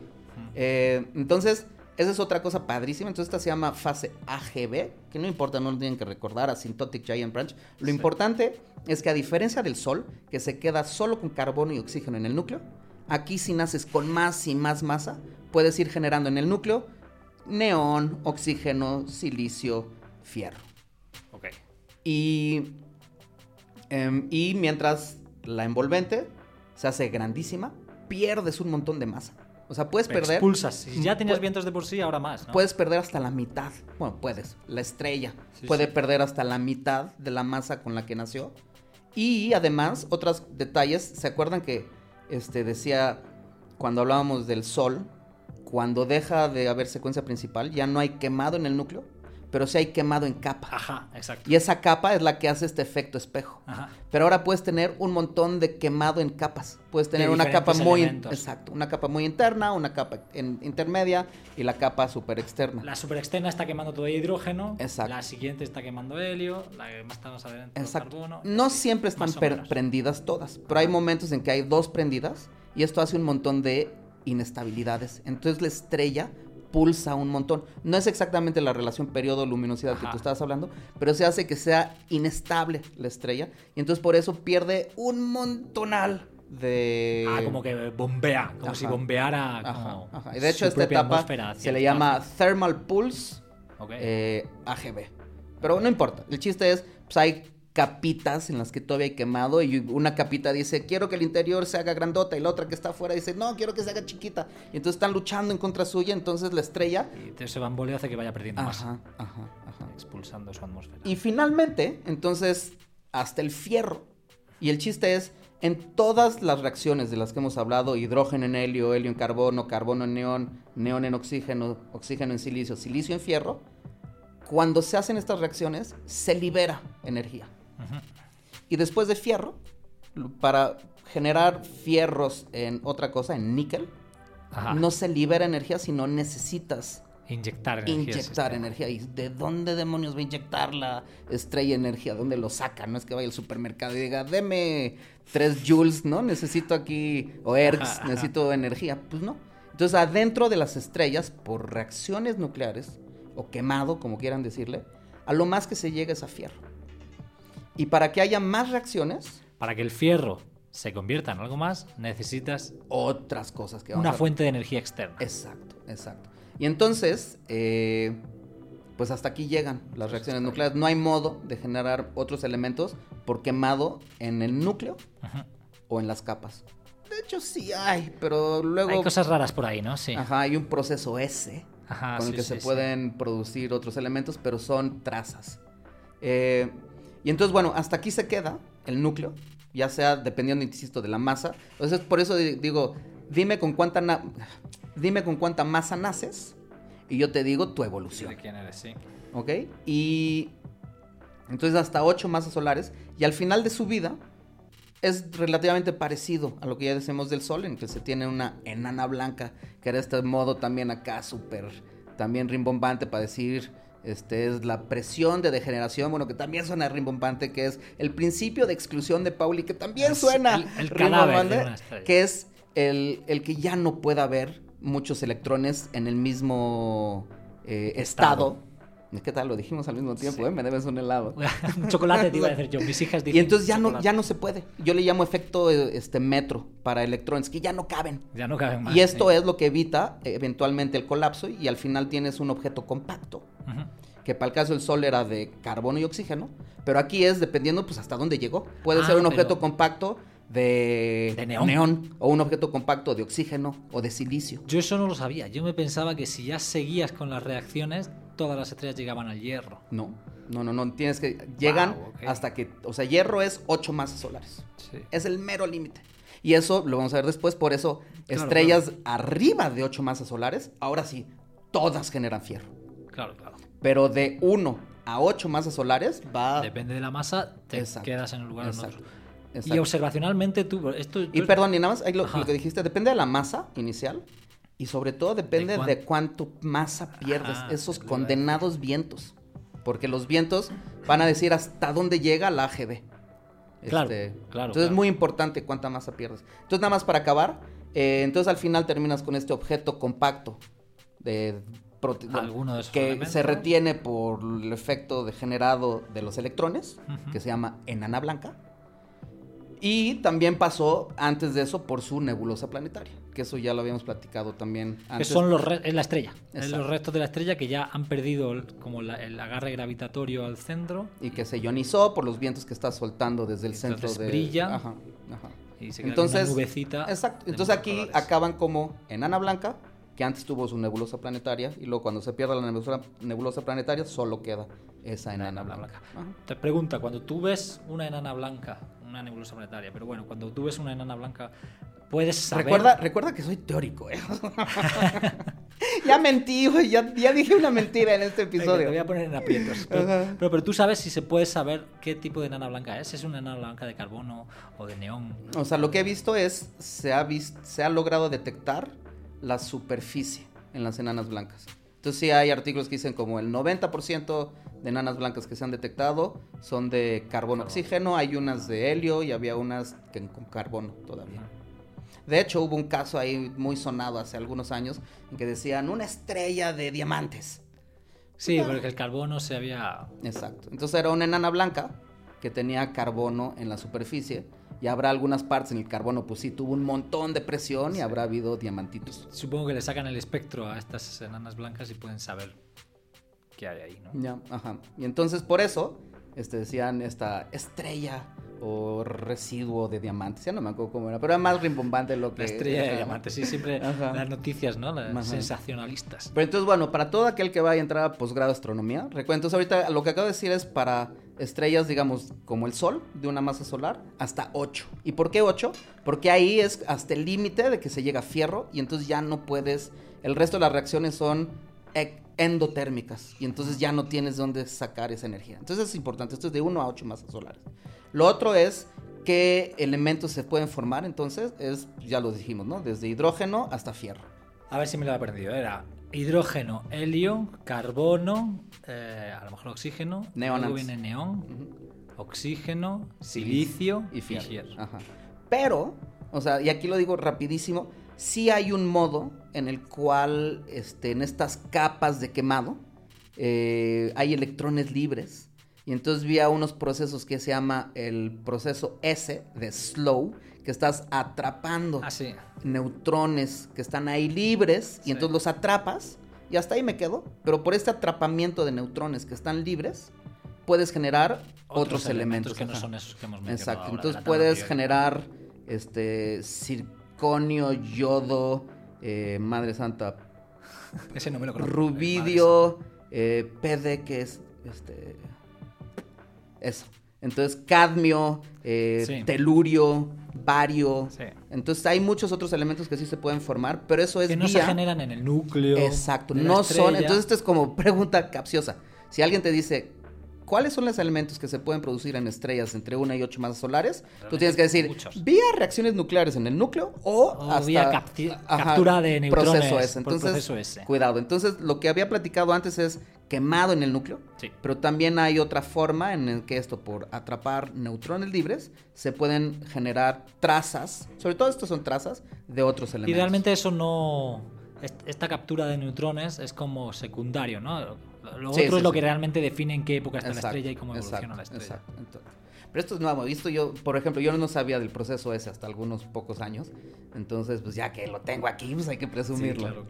Eh, entonces, esa es otra cosa padrísima. Entonces, esta se llama fase AGB, que no importa, no lo tienen que recordar, Asymptotic Giant Branch. Lo Sí. importante es que a diferencia del Sol, que se queda solo con carbono y oxígeno en el núcleo, aquí si naces con más y más masa, puedes ir generando en el núcleo neón, oxígeno, silicio, fierro. Ok. Y, em, y mientras la envolvente se hace grandísima, pierdes un montón de masa. O sea, puedes perder. Expulsas. Si ya tenías vientos de por sí, ahora más. ¿no? Puedes perder hasta la mitad. Bueno, puedes. La estrella Sí, puede sí. perder hasta la mitad de la masa con la que nació. Y además, otros detalles. ¿Se acuerdan que este, decía cuando hablábamos del sol? Cuando deja de haber secuencia principal, ya no hay quemado en el núcleo, pero sí hay quemado en capa. Ajá, exacto. Y esa capa es la que hace este efecto espejo. Ajá. Pero ahora puedes tener un montón de quemado en capas. Puedes tener De una capa muy elementos. exacto, una capa muy interna, una capa en- intermedia y la capa super externa. La superexterna está quemando todo hidrógeno. Exacto. La siguiente está quemando helio. La que más está más adentro, Exacto. carbono. No siempre están prendidas todas, pero hay momentos en que hay dos prendidas y esto hace un montón de inestabilidades. Entonces la estrella pulsa un montón. No es exactamente la relación periodo-luminosidad que tú estabas hablando, pero se hace que sea inestable la estrella. Y entonces por eso pierde un montonal de... Ah, como que bombea, como Ajá. si bombeara Ajá, como ajá. Y de hecho esta etapa se le llama. Thermal Pulse Ok. eh, AGB. Pero no importa, el chiste es, pues hay capitas en las que todavía hay quemado y una capita dice, quiero que el interior se haga grandota y la otra que está afuera dice, no, quiero que se haga chiquita. Y entonces están luchando en contra suya, entonces la estrella... Y ese bamboleo hace que vaya perdiendo Ajá, ajá, ajá. expulsando su atmósfera. Y finalmente, entonces, hasta el fierro. Y el chiste es, en todas las reacciones de las que hemos hablado, hidrógeno en helio, helio en carbono, carbono en neón, neón en oxígeno, oxígeno en silicio, silicio en fierro, cuando se hacen estas reacciones, se libera energía. Y después de fierro, para generar fierros en otra cosa, en níquel, Ajá. no se libera energía, sino necesitas Inyectar energía. inyectar energía. ¿Y de dónde demonios va a inyectar la estrella energía? ¿Dónde lo saca? No es que vaya al supermercado y diga, deme 3 joules, ¿no? Necesito aquí, o ergs, necesito energía. Pues no. Entonces, adentro de las estrellas, por reacciones nucleares, o quemado, como quieran decirle, a lo más que se llega es a fierro. Y para que haya más reacciones, Para que el fierro se convierta en algo más, necesitas otras cosas que vamos una a- fuente de energía externa. Exacto, exacto. Y entonces, eh, pues hasta aquí llegan las reacciones nucleares. No hay modo de generar otros elementos por quemado en el núcleo Ujú. o en las capas. De hecho, sí hay, pero luego Hay cosas raras por ahí, ¿no? Sí. ajá, hay un proceso S Ajá, con el sí, que sí, se sí. pueden producir otros elementos, pero son trazas. Eh, y entonces, bueno, hasta aquí se queda el núcleo, ya sea dependiendo, insisto, de la masa. Entonces, por eso di- digo, dime con cuánta, na- dime con cuánta masa naces y yo te digo tu evolución. ¿De quién eres? Sí. ¿Ok? Y entonces hasta 8 masas solares. Y al final de su vida es relativamente parecido a lo que ya decimos del Sol, en que se tiene una enana blanca, que era este modo también acá súper, también rimbombante para decir, este es la presión de degeneración, bueno, que también suena rimbombante, que es el principio de exclusión de Pauli, que también Es suena el- el rimbombante, que es el, el que ya no pueda haber muchos electrones en el mismo eh, Estado. estado. ¿Qué tal? Lo dijimos al mismo tiempo, Sí. ¿eh? Me debes un helado. (laughs) un chocolate te iba a decir yo. Mis hijas dicen (laughs) Y entonces ya no, ya no se puede. Yo le llamo efecto eh, este metro para electrones, que ya no caben. Ya no caben más. y esto sí. es lo que evita eh, eventualmente el colapso y al final tienes un objeto compacto, que para el caso del Sol era de carbono y oxígeno, pero aquí es dependiendo pues hasta dónde llegó. Puede Ah, ser un pero- objeto compacto de, De neón. o un objeto compacto de oxígeno o de silicio. Yo eso no lo sabía. Yo me pensaba que si ya seguías con las reacciones, todas las estrellas llegaban al hierro. No, no, no, no, tienes que llegan ok. hasta que, o sea, hierro es 8 masas solares. Sí. Es el mero límite. Y eso lo vamos a ver después, por eso Claro, estrellas arriba de 8 masas solares, ahora sí, todas generan fierro. Claro, claro. Pero de 1 a 8 masas solares va... Depende de la masa, te. Exacto, quedas en el lugar o en exacto, otro. Y exacto. observacionalmente tú, esto Y yo- perdón, y nada más, ahí lo, lo que dijiste, depende de la masa inicial y sobre todo depende de, cuánto masa pierdes, Ajá, esos condenados vientos. Porque los vientos van a decir hasta dónde llega la AGB. Claro, Este, claro, Entonces es muy importante cuánta masa pierdes. Entonces nada más para acabar, eh, entonces al final terminas con este objeto compacto de Alguno de esos que elementos. se retiene por el efecto degenerado de los electrones, que se llama enana blanca. Y también pasó antes de eso por su nebulosa planetaria, que eso ya lo habíamos platicado también que antes. son los es la estrella. Es Exacto. los restos de la estrella que ya han perdido el- como la- el agarre gravitatorio al centro Y que se ionizó por los vientos que está soltando desde el centro Entonces de... brilla. Ajá, ajá. y se queda Entonces, una nubecita. Exacto. Entonces aquí colores. acaban como enana blanca, que antes tuvo su nebulosa planetaria, y luego cuando se pierda la nebulosa, nebulosa planetaria, solo queda esa enana enana blanca. Ajá. Te pregunta, cuando tú ves una enana blanca, una nebulosa planetaria, pero bueno, cuando tú ves una enana blanca, puedes saber. Recuerda, recuerda que soy teórico, ¿eh? (laughs) ya mentí, güey, ya, ya dije una mentira en este Venga, Te episodio. voy a poner en aprietos. Pero, pero, pero tú sabes si se puede saber qué tipo de enana blanca es. ¿Es una enana blanca de carbono o de neón? O sea, lo que he visto es, se ha, se ha logrado detectar la superficie en las enanas blancas. Entonces sí hay artículos que dicen como el 90% de enanas blancas que se han detectado son de carbono oxígeno, hay unas de helio y había unas que con carbono todavía. De hecho, hubo un caso ahí muy sonado hace algunos años en que decían una estrella de diamantes. Sí, porque el carbono se había... Exacto. Entonces era una enana blanca que tenía carbono en la superficie y habrá algunas partes en el carbono, pues sí, tuvo un montón de presión y habrá habido diamantitos. Supongo que le sacan el espectro a estas enanas blancas y pueden saber qué hay ahí, ¿no? Ya, ajá. Y entonces por eso este, decían esta estrella o residuo de diamantes. Ya no me acuerdo cómo era, pero era más rimbombante lo que. La estrella de diamantes, sí, siempre Ajá. las noticias, ¿no? Las Ajá. sensacionalistas. Pero entonces, bueno, para todo aquel que vaya a entrar a posgrado de astronomía, recuerda, entonces ahorita lo que acabo de decir es para estrellas, digamos, como el Sol, de una masa solar, hasta 8. ¿Y por qué 8? Porque ahí es hasta el límite de que se llega a fierro y entonces ya no puedes, el resto de las reacciones son endotérmicas y entonces ya no tienes dónde sacar esa energía. Entonces es importante, esto es de 1 a 8 masas solares. Lo otro es qué elementos se pueden formar, entonces es, ya lo dijimos, ¿no? Desde hidrógeno hasta fierro. A ver si me lo he aprendido. Era hidrógeno, helio, carbono, eh, a lo mejor oxígeno. Neonans. Luego viene neón, oxígeno, silicio y fierro. fierro. Ajá. Pero, o sea, y aquí lo digo rapidísimo, sí hay un modo en el cual, este, en estas capas de quemado, eh, hay electrones libres. Y entonces vi a unos procesos que se llama el proceso S de slow, que estás atrapando Ah, sí. neutrones que están ahí libres y Sí. entonces los atrapas y hasta ahí me quedo. Pero por este atrapamiento de neutrones que están libres, puedes generar otros, elementos. que no son esos que hemos mencionado. Exacto, ahora, entonces puedes generar este circonio, yodo, eh, madre santa, Ese no me lo conozco. rubidio, eh, PD, que es este eso. Entonces cadmio, eh, Sí. telurio, bario. Sí. Entonces hay muchos otros elementos que sí se pueden formar, pero eso es Que no vía- se generan en el núcleo. Exacto, no son. Entonces, esto es como (laughs) pregunta capciosa. Si alguien te dice, ¿cuáles son los elementos que se pueden producir en estrellas entre una y ocho masas solares? Tú tienes que decir, muchos. vía reacciones nucleares en el núcleo o, O hasta vía capti- captura de neutrones proceso por Entonces, proceso cuidado. Entonces, lo que había platicado antes es quemado en el núcleo. Sí. Pero también hay otra forma en que esto, por atrapar neutrones libres, se pueden generar trazas, sobre todo estos son trazas, de otros elementos. Y realmente eso no. est- Esta captura de neutrones es como secundario, ¿no? Lo Sí, otro sí, es lo sí. que realmente define en qué época está Exacto, la estrella y cómo evoluciona exacto, la estrella. exacto. Entonces, pero esto es nuevo. Visto yo, por ejemplo, yo no sabía del proceso ese hasta algunos pocos años. Entonces, pues ya que lo tengo aquí, pues hay que presumirlo. claro.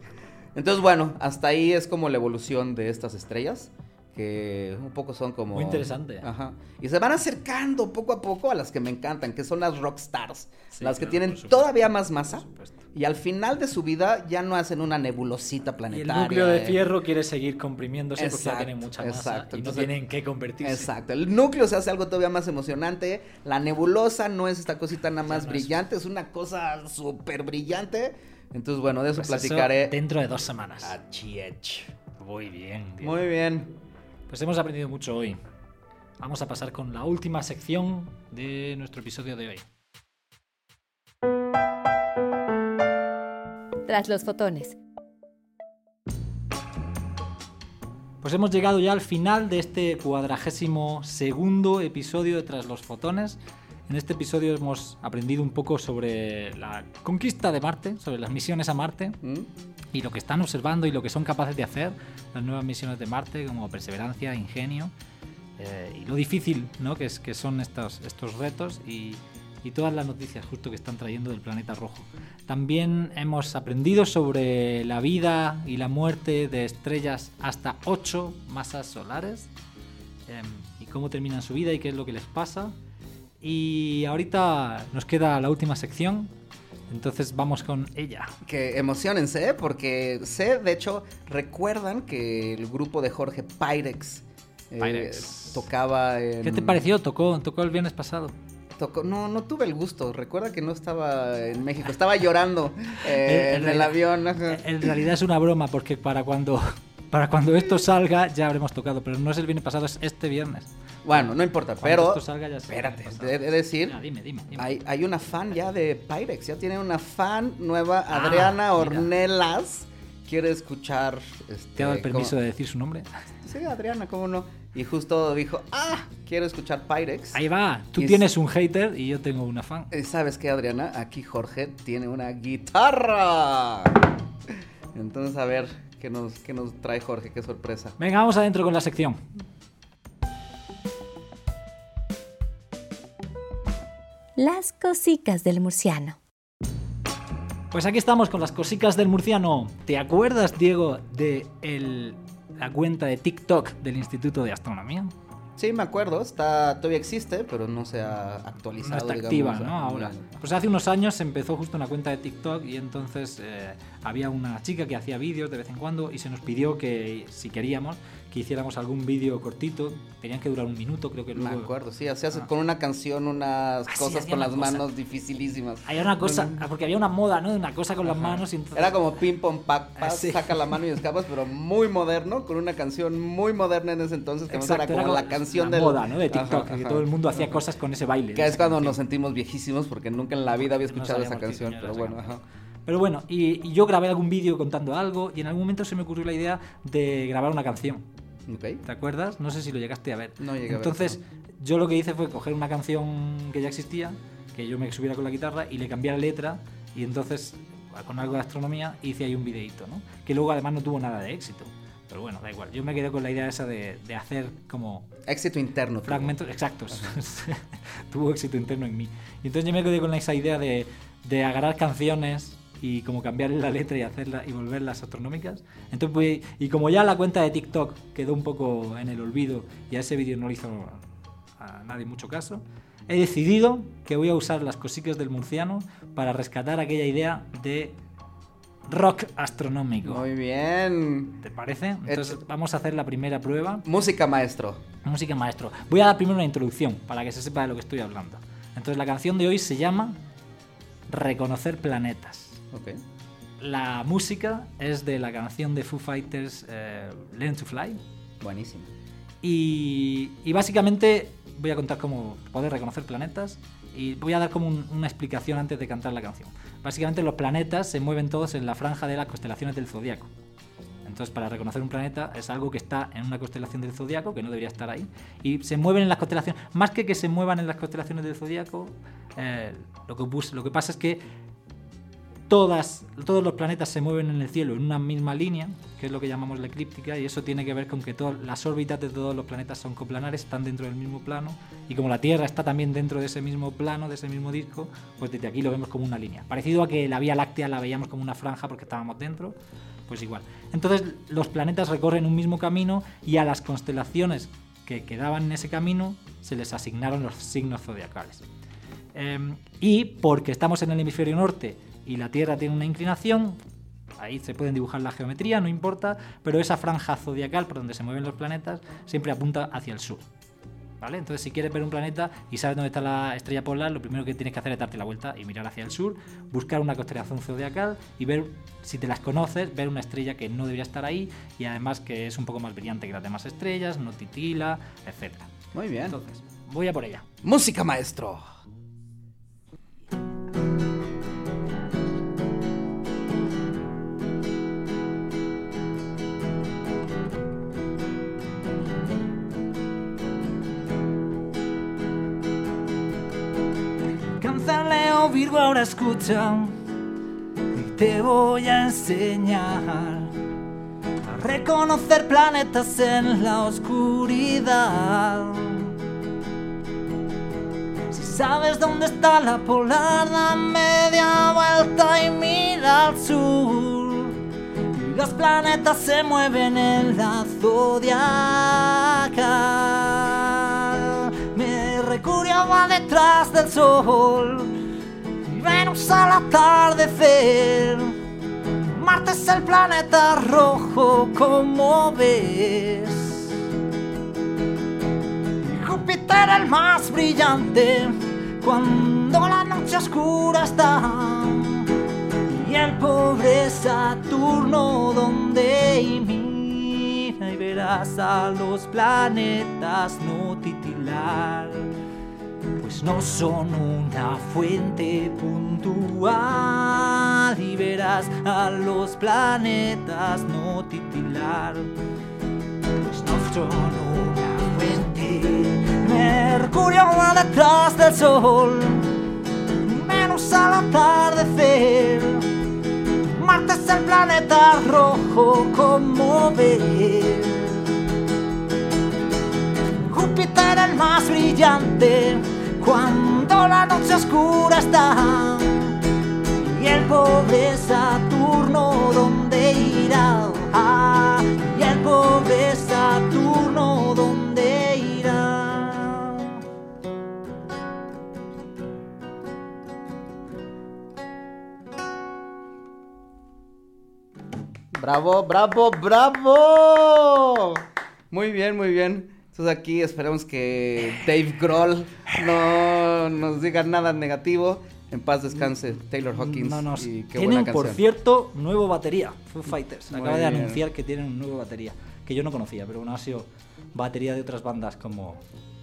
Entonces, bueno, hasta ahí es como la evolución de estas estrellas. Que un poco son como. Muy interesante. Ajá. Y se van acercando poco a poco a las que me encantan, que son las rock stars. Sí, las que claro, tienen todavía más masa. Y al final de su vida ya no hacen una nebulosita Y el planetaria. núcleo de eh. fierro quiere seguir comprimiéndose porque ya tiene mucha masa exacto. y no Entonces- tienen que convertirse. Exacto, el núcleo se hace algo todavía más emocionante. La nebulosa no es esta cosita nada más no brillante, es una cosa súper brillante. Entonces, bueno, de eso Pues eso platicaré. dentro de dos semanas. Achiech. Muy bien. Diego. Muy bien. Pues hemos aprendido mucho hoy. Vamos a pasar con la última sección de nuestro episodio de hoy. Tras los fotones. Pues hemos llegado ya al final de este cuadragésimo segundo episodio de Tras los Fotones. En este episodio hemos aprendido un poco sobre la conquista de Marte, sobre las misiones a Marte ¿Mm? y lo que están observando y lo que son capaces de hacer las nuevas misiones de Marte, como perseverancia, ingenio eh, y lo difícil ¿no? que, es, que son estos, estos retos y, y todas las noticias justo que están trayendo del planeta rojo. También hemos aprendido sobre la vida y la muerte de estrellas hasta 8 masas solares em, y cómo terminan su vida y qué es lo que les pasa. Y ahorita nos queda la última sección, entonces vamos con ella. Que emocionense, porque sé, de hecho, recuerdan que el grupo de Jorge Pyrex, eh, Pyrex. tocaba en... ¿Qué te pareció? Tocó, tocó el viernes pasado. Tocó- no, no tuve el gusto. Recuerda que no estaba en México, estaba llorando (laughs) eh, En en el avión. En realidad es una broma porque para cuando, (laughs) para cuando esto salga ya habremos tocado, pero no es el viernes pasado, es este viernes. Bueno, no importa, Cuando pero esto salga ya espérate, de decir, Ya, dime, dime, dime. hay, hay una fan ya de Pyrex, ya tiene una fan nueva, Ah, Adriana mira. Ornelas, quiere escuchar... Este, ¿Te ha dado el permiso cómo- de decir su nombre? Sí, Adriana, ¿cómo no? Y justo dijo, ah, quiero escuchar Pyrex. Ahí va. Tú Y es- tienes un hater y yo tengo una fan. Eh, ¿Sabes qué, Adriana? Aquí Jorge tiene una guitarra. Entonces, a ver, ¿qué nos, qué nos trae Jorge? Qué sorpresa. Venga, vamos adentro con la sección. Las cosicas del murciano. Pues aquí estamos con las cosicas del murciano. ¿Te acuerdas, Diego, de el- la cuenta de TikTok del Instituto de Astronomía? Sí, me acuerdo, está, todavía existe, pero no se ha No actualizado. está digamos, activa, ¿no? Ahora. no. Pues hace unos años se empezó justo una cuenta de TikTok y entonces eh, había una chica que hacía vídeos de vez en cuando y se nos pidió que si queríamos que hiciéramos algún vídeo cortito, tenían que durar un minuto, creo que Me luego... acuerdo, sí, hacías Ah. con una canción unas Ah, cosas con las cosa. manos dificilísimas. Había una cosa, porque había una moda, ¿no? De una cosa con las manos y entonces... Era como ping pong pack, Ah, sí. saca la mano y escapas, pero muy moderno, con una canción muy moderna en ese entonces, que Exacto, era como era la canción del- moda, ¿no? De TikTok, Ajá, que todo el mundo hacía cosas con ese baile. Que de es cuando canción. nos sentimos viejísimos porque nunca en la vida había No escuchado esa canción, pero bueno, ajá. Pero bueno, y, y yo grabé algún vídeo contando algo y en algún momento se me ocurrió la idea de grabar una canción. Ok. ¿Te acuerdas? No sé si lo llegaste a ver. No llegué a ver Entonces, yo lo que hice fue coger una canción que ya existía, que yo me subiera con la guitarra y le cambié la letra y entonces con algo de astronomía hice ahí un videíto, ¿no? Que luego además no tuvo nada de éxito. Pero bueno, da igual. Yo me quedé con la idea esa de, de hacer como Éxito interno. tuvo. fragmentos exactos. (laughs) Tuvo éxito interno en mí. Y entonces yo me quedé con esa idea de, de agarrar canciones y como cambiarle la letra y hacerla y volverlas astronómicas. Entonces pues, y como ya la cuenta de TikTok quedó un poco en el olvido y a ese vídeo no le hizo a nadie mucho caso, he decidido que voy a usar las cositas del murciano para rescatar aquella idea de rock astronómico. Muy bien. ¿Te parece? Entonces Hecho. vamos a hacer la primera prueba. Música maestro. Música maestro. Voy a dar primero una introducción para que se sepa de lo que estoy hablando. Entonces la canción de hoy se llama Reconocer planetas. Ok. La música es de la canción de Foo Fighters eh, Learn to Fly. Buenísimo. Y, y básicamente voy a contar cómo poder reconocer planetas y voy a dar como un- una explicación antes de cantar la canción. Básicamente los planetas se mueven todos en la franja de las constelaciones del zodiaco. Entonces, para reconocer un planeta es algo que está en una constelación del zodiaco, que no debería estar ahí, y se mueven en las constelaciones. Más que que se muevan en las constelaciones del zodiaco, eh, lo, que bus- lo que pasa es que todas, todos los planetas se mueven en el cielo en una misma línea, que es lo que llamamos la eclíptica, y eso tiene que ver con que todas las órbitas de todos los planetas son coplanares, están dentro del mismo plano, y como la Tierra está también dentro de ese mismo plano, de ese mismo disco, pues desde aquí lo vemos como una línea. Parecido a que la Vía Láctea la veíamos como una franja porque estábamos dentro, pues igual. Entonces los planetas recorren un mismo camino y a las constelaciones que quedaban en ese camino se les asignaron los signos zodiacales. Eh, y porque estamos en el hemisferio norte y la Tierra tiene una inclinación, ahí se pueden dibujar la geometría, no importa, pero esa franja zodiacal por donde se mueven los planetas siempre apunta hacia el sur. ¿Vale? Entonces, si quieres ver un planeta y sabes dónde está la estrella polar, lo primero que tienes que hacer es darte la vuelta y mirar hacia el sur, buscar una constelación zodiacal y ver, si te las conoces, ver una estrella que no debería estar ahí y además que es un poco más brillante que las demás estrellas, no titila, etc. Muy bien. Entonces, voy a por ella. Música maestro. Virgo, ahora escucha y te voy a enseñar a reconocer planetas en la oscuridad. Si sabes dónde está la polar, da media vuelta y mira al sur. Y los planetas se mueven en la zodiacal. Mercurio va detrás del sol Venus al atardecer. Marte es el planeta rojo, como ves. Y Júpiter el más brillante cuando la noche oscura está. Y el pobre Saturno donde mira y verás a los planetas no titilar. Pues no son una fuente puntual y verás a los planetas no titilar, pues no son una fuente. Mercurio va detrás del sol, menos al atardecer. Marte es el planeta rojo como ver. Júpiter el más brillante cuando la noche oscura está. Y el pobre Saturno, ¿dónde irá? Ah, y el pobre Saturno, ¿dónde irá? Bravo, bravo, bravo. Muy bien, muy bien. Entonces aquí esperemos que Dave Grohl no nos diga nada negativo. En paz descanse Taylor Hawkins. No, no, y qué buena tienen, por cierto, nuevo batería. Foo Fighters. Muy Acaba de anunciar que tienen un nuevo batería. Que yo no conocía, pero no ha sido batería de otras bandas como.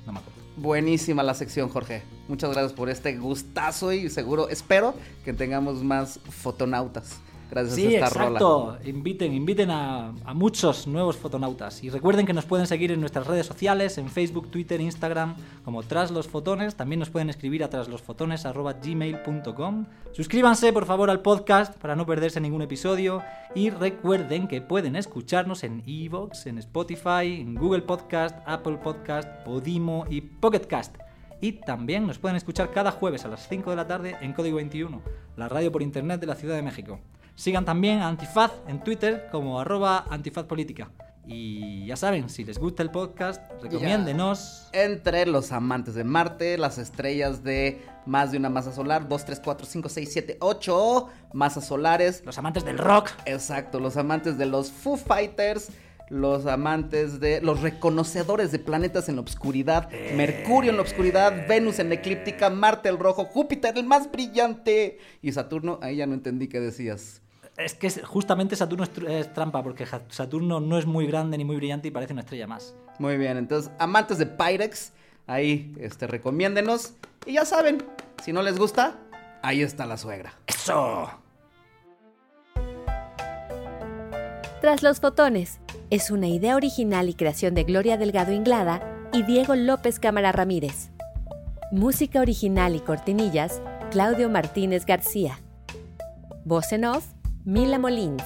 No me acuerdo. Buenísima la sección, Jorge. Muchas gracias por este gustazo y seguro, espero que tengamos más fotonautas. Gracias Sí, a esta exacto. rola. Inviten, inviten a, a muchos nuevos fotonautas. Y recuerden que nos pueden seguir en nuestras redes sociales, en Facebook, Twitter, Instagram, como Tras los Fotones. También nos pueden escribir a traslosfotones.gmail.com. Suscríbanse, por favor, al podcast para no perderse ningún episodio. Y recuerden que pueden escucharnos en Evox, en Spotify, en Google Podcast, Apple Podcast, Podimo y Pocket Cast. Y también nos pueden escuchar cada jueves a las 5 de la tarde en Código 21, la radio por internet de la Ciudad de México. Sigan también a Antifaz en Twitter como arroba antifazpolítica. Y ya saben, si les gusta el podcast, recomiéndenos. Entre los amantes de Marte, las estrellas de más de una masa solar, 2, 3, 4, 5, 6, 7, 8 masas solares. Los amantes del rock. Exacto, los amantes de los Foo Fighters, los amantes de los reconocedores de planetas en la oscuridad, Mercurio en la oscuridad, Venus en la eclíptica, Marte el rojo, Júpiter el más brillante y Saturno, ahí ya no entendí qué decías. Es que justamente Saturno es, tr- es trampa, porque Saturno no es muy grande ni muy brillante y parece una estrella más. Muy bien, entonces, amantes de Pyrex, ahí este, recomiéndenos. Y ya saben, si no les gusta, ahí está la suegra. ¡Eso! Tras los fotones es una idea original y creación de Gloria Delgado Inglada y Diego López Cámara Ramírez. Música original y cortinillas, Claudio Martínez García. Voz en off, Mila Molins.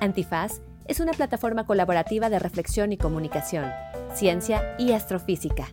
Antifaz es una plataforma colaborativa de reflexión y comunicación, ciencia y astrofísica.